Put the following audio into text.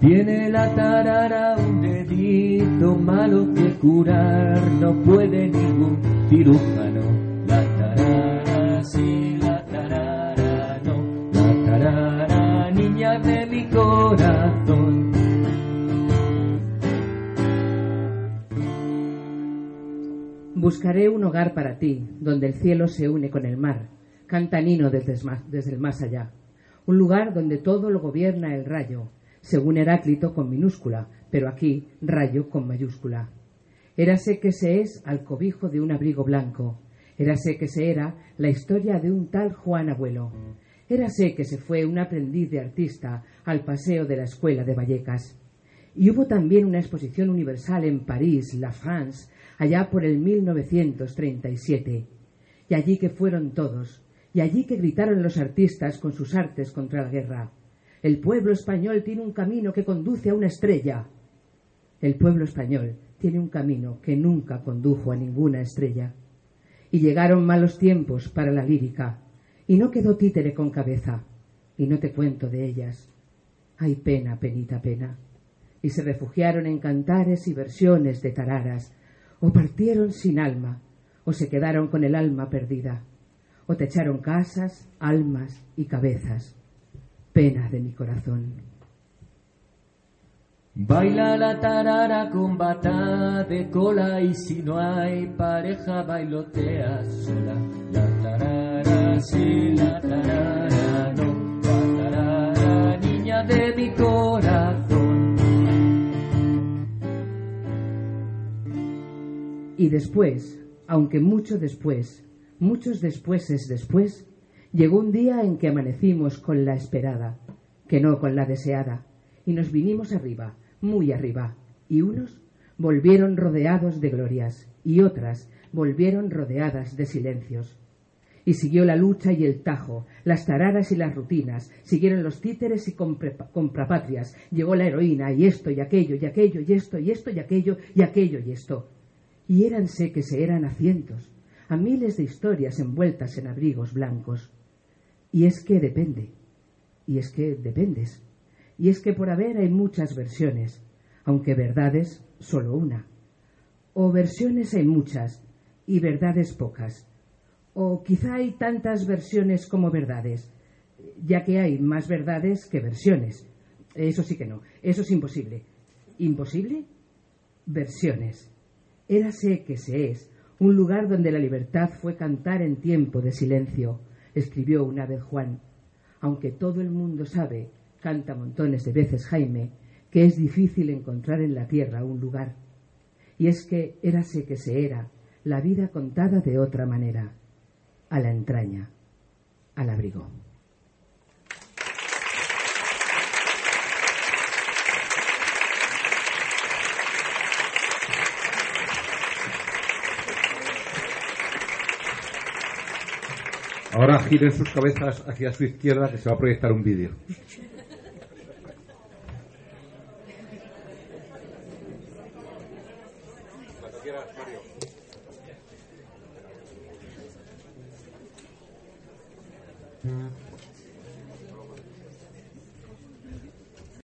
Tiene la tarara un dedito malo que curar no puede ningún cirujano. La tarara, sí, la tarara, no. La tarara, niña de mi corazón. Buscaré un hogar para ti, donde el cielo se une con el mar, canta Nino desde, desde el más allá. Un lugar donde todo lo gobierna el rayo, según Heráclito con minúscula, pero aquí rayo con mayúscula. Érase que se es al cobijo de un abrigo blanco, érase que se era la historia de un tal Juan Abuelo, érase que se fue un aprendiz de artista al paseo de la escuela de Vallecas. Y hubo también una exposición universal en París, La France, allá por el 1937. Y allí que fueron todos, y allí que gritaron los artistas con sus artes contra la guerra. El pueblo español tiene un camino que conduce a una estrella. El pueblo español tiene un camino que nunca condujo a ninguna estrella. Y llegaron malos tiempos para la lírica, y no quedó títere con cabeza, y no te cuento de ellas. Ay pena, penita pena. Y se refugiaron en cantares y versiones de tararas, o partieron sin alma, o se quedaron con el alma perdida, o te echaron casas, almas y cabezas. Pena de mi corazón. Baila la tarara con bata de cola y si no hay pareja bailotea sola. La tarara, sí, la tarara, no. La tarara, niña de mi corazón. Y después, aunque mucho después, muchos despuéses después, llegó un día en que amanecimos con la esperada, que no con la deseada, y nos vinimos arriba, muy arriba, y unos volvieron rodeados de glorias, y otras volvieron rodeadas de silencios. Y siguió la lucha y el tajo, las tararas y las rutinas, siguieron los títeres y comprapatrias, llegó la heroína, y esto y aquello, y aquello, y esto, y esto, y aquello, y aquello, y esto. Y éranse que se eran a cientos, a miles de historias envueltas en abrigos blancos. Y es que depende, y es que dependes, y es que por haber hay muchas versiones, aunque verdades solo una. O versiones hay muchas y verdades pocas. O quizá hay tantas versiones como verdades, ya que hay más verdades que versiones. Eso sí que no, eso es imposible. ¿Imposible? Versiones. Érase que se es un lugar donde la libertad fue cantar en tiempo de silencio, escribió una vez Juan. Aunque todo el mundo sabe, canta montones de veces Jaime, que es difícil encontrar en la tierra un lugar. Y es que érase que se era, la vida contada de otra manera, a la entraña, al abrigo. Ahora giren sus cabezas hacia su izquierda que se va a proyectar un vídeo. Mm-hmm.